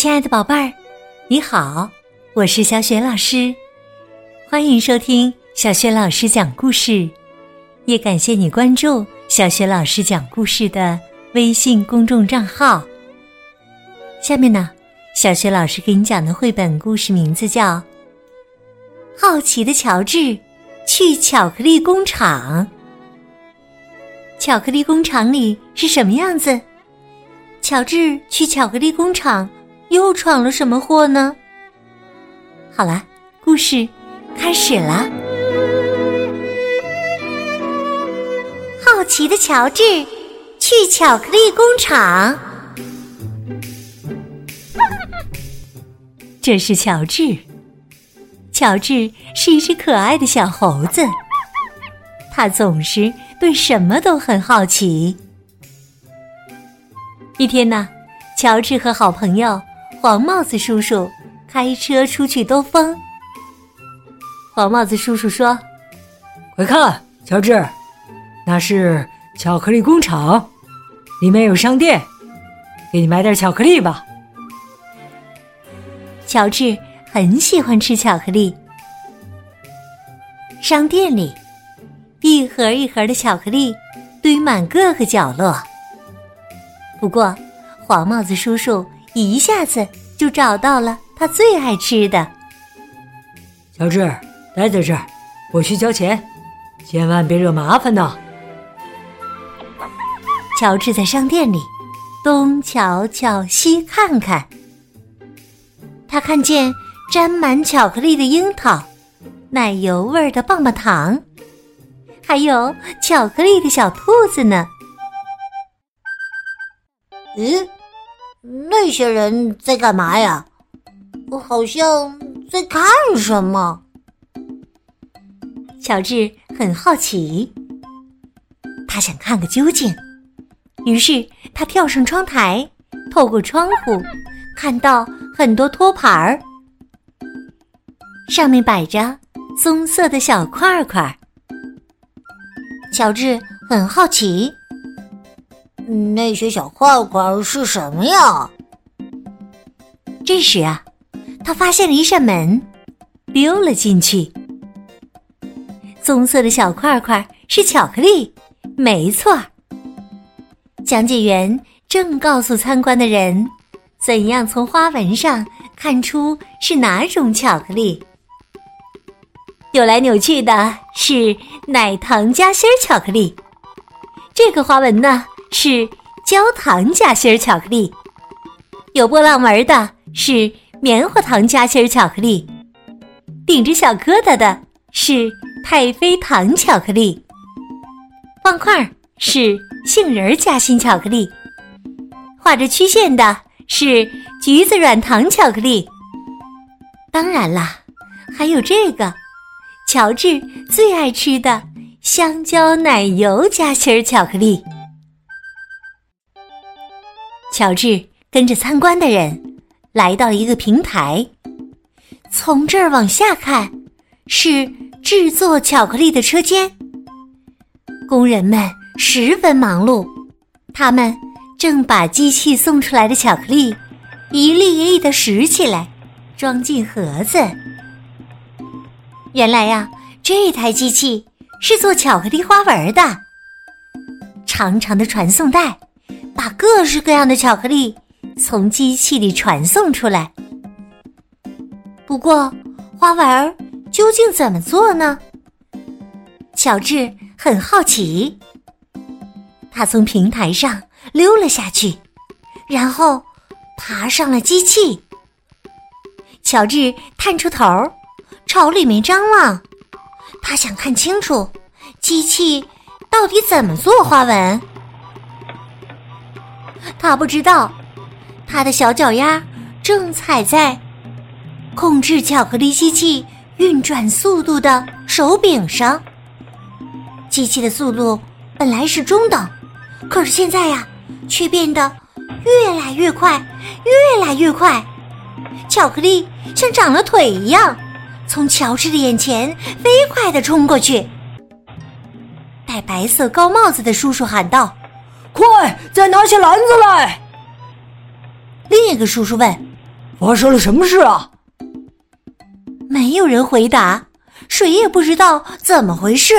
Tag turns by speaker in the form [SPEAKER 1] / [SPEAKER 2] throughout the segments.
[SPEAKER 1] 亲爱的宝贝儿，你好，我是小雪老师，欢迎收听小雪老师讲故事，也感谢你关注小雪老师讲故事的微信公众账号。下面呢，小雪老师给你讲的绘本故事名字叫《好奇的乔治去巧克力工厂》。巧克力工厂里是什么样子？乔治去巧克力工厂又闯了什么祸呢？好了，故事开始了。好奇的乔治去巧克力工厂。这是乔治。乔治是一只可爱的小猴子，他总是对什么都很好奇。一天呢，乔治和好朋友黄帽子叔叔开车出去兜风。黄帽子叔叔说：“
[SPEAKER 2] 快看，乔治，那是巧克力工厂，里面有商店，给你买点巧克力吧。”
[SPEAKER 1] 乔治很喜欢吃巧克力。商店里，一盒一盒的巧克力堆满各个角落。不过，黄帽子叔叔一下子就找到了他最爱吃的。
[SPEAKER 2] 乔治，待在这儿，我去交钱，千万别惹麻烦呢。
[SPEAKER 1] 乔治在商店里东瞧瞧西看看，他看见沾满巧克力的樱桃、奶油味儿的棒棒糖，还有巧克力的小兔子呢。
[SPEAKER 3] 咦，那些人在干嘛呀？我好像在看什么。
[SPEAKER 1] 乔治很好奇，他想看个究竟。于是他跳上窗台，透过窗户看到很多托盘儿，上面摆着棕色的小块块。乔治很好奇。
[SPEAKER 3] 那些小块块是什么呀？
[SPEAKER 1] 这时啊，他发现了一扇门，溜了进去。棕色的小块块是巧克力，没错。讲解员正告诉参观的人，怎样从花纹上看出是哪种巧克力。扭来扭去的是奶糖夹心巧克力，这个花纹呢？是焦糖夹心巧克力，有波浪纹的是棉花糖夹心巧克力，顶着小疙瘩的是太妃糖巧克力，方块是杏仁夹心巧克力，画着曲线的是橘子软糖巧克力。当然啦，还有这个。乔治最爱吃的香蕉奶油夹心巧克力。乔治跟着参观的人来到一个平台，从这儿往下看，是制作巧克力的车间。工人们十分忙碌，他们正把机器送出来的巧克力一粒一粒的拾起来，装进盒子。原来呀，这台机器是做巧克力花纹的，长长的传送带。把各式各样的巧克力从机器里传送出来。不过，花纹究竟怎么做呢？乔治很好奇。他从平台上溜了下去，然后爬上了机器。乔治探出头，朝里面张望，他想看清楚机器到底怎么做花纹。他不知道，他的小脚丫正踩在控制巧克力机器运转速度的手柄上。机器的速度本来是中等，可是现在呀，却变得越来越快，越来越快。巧克力像长了腿一样，从乔治的眼前飞快的冲过去。戴白色高帽子的叔叔喊道。
[SPEAKER 2] 快，再拿起篮子来！
[SPEAKER 1] 另一个叔叔问：“
[SPEAKER 2] 发生了什么事啊？
[SPEAKER 1] 没有人回答，谁也不知道怎么回事，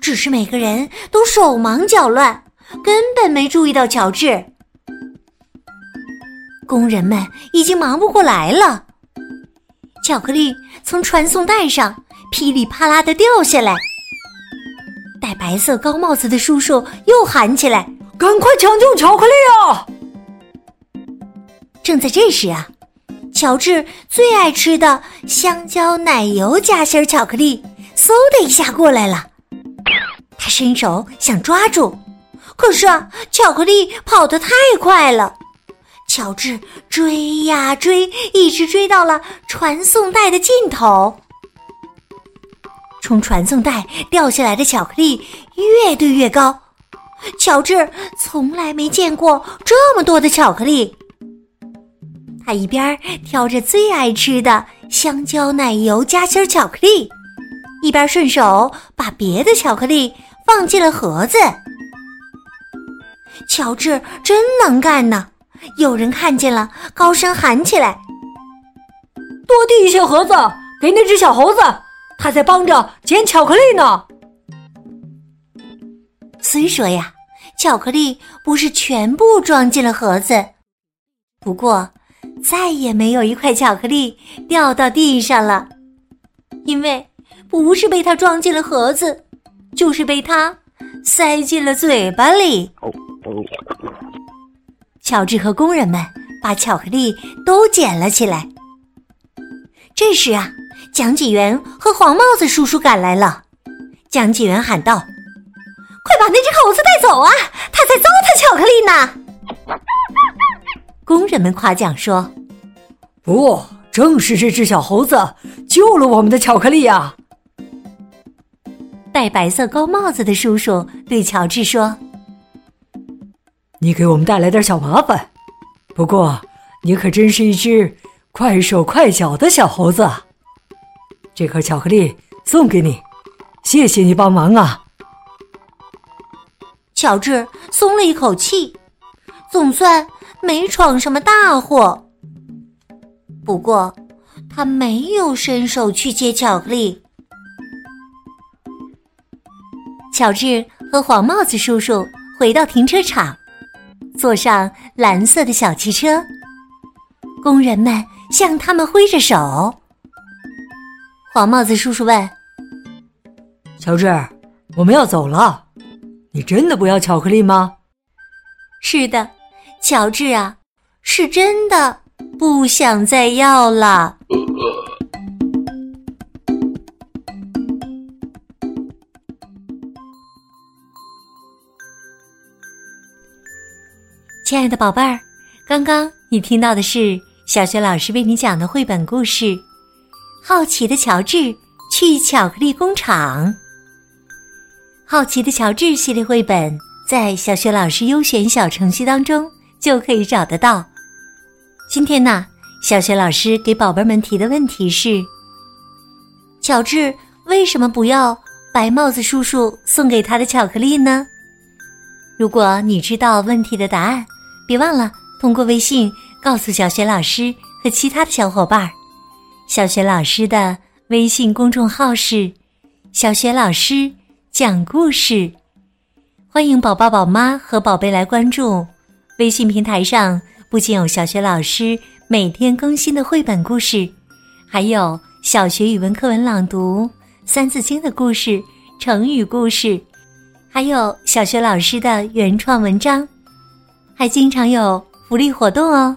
[SPEAKER 1] 只是每个人都手忙脚乱，根本没注意到乔治。工人们已经忙不过来了，巧克力从传送带上噼里啪啦的掉下来。戴白色高帽子的叔叔又喊起来：“
[SPEAKER 2] 赶快抢救巧克力啊！”
[SPEAKER 1] 正在这时啊，乔治最爱吃的香蕉奶油夹心巧克力嗖的一下过来了，他伸手想抓住，可是啊，巧克力跑得太快了。乔治追呀追，一直追到了传送带的尽头。从传送带掉下来的巧克力越堆越高，乔治从来没见过这么多的巧克力。他一边挑着最爱吃的香蕉奶油夹心巧克力，一边顺手把别的巧克力放进了盒子。乔治真能干呢！有人看见了，高声喊起来：“
[SPEAKER 2] 多递一些盒子给那只小猴子，他在帮着捡巧克力呢。”
[SPEAKER 1] 虽说呀，巧克力不是全部装进了盒子，不过再也没有一块巧克力掉到地上了，因为不是被他装进了盒子，就是被他塞进了嘴巴里。乔治和工人们把巧克力都捡了起来。这时啊，讲解员和黄帽子叔叔赶来了。讲解员喊道：“快把那只猴子带走啊！他在糟蹋巧克力呢！”工人们夸奖说：“
[SPEAKER 2] 不，正是这只小猴子救了我们的巧克力呀！”
[SPEAKER 1] 戴白色高帽子的叔叔对乔治说。
[SPEAKER 2] 你给我们带来点小麻烦，不过你可真是一只快手快脚的小猴子。这盒巧克力送给你，谢谢你帮忙啊！
[SPEAKER 1] 乔治松了一口气，总算没闯什么大祸。不过他没有伸手去接巧克力。乔治和黄帽子叔叔回到停车场。坐上蓝色的小汽车，工人们向他们挥着手。黄帽子叔叔问：“
[SPEAKER 2] 乔治，我们要走了，你真的不要巧克力吗？”“
[SPEAKER 1] 是的，乔治啊，是真的不想再要了。”亲爱的宝贝儿，刚刚你听到的是小学老师为你讲的绘本故事《好奇的乔治去巧克力工厂》。好奇的乔治系列绘本在小学老师优选小程序当中就可以找得到。今天呢，小学老师给宝贝们提的问题是：乔治为什么不要白帽子叔叔送给他的巧克力呢？如果你知道问题的答案，别忘了通过微信告诉小雪老师和其他的小伙伴儿。小雪老师的微信公众号是“小雪老师讲故事”，欢迎宝宝、宝妈和宝贝来关注。微信平台上不仅有小雪老师每天更新的绘本故事，还有小学语文课文朗读、三字经的故事、成语故事，还有小学老师的原创文章。还经常有福利活动哦！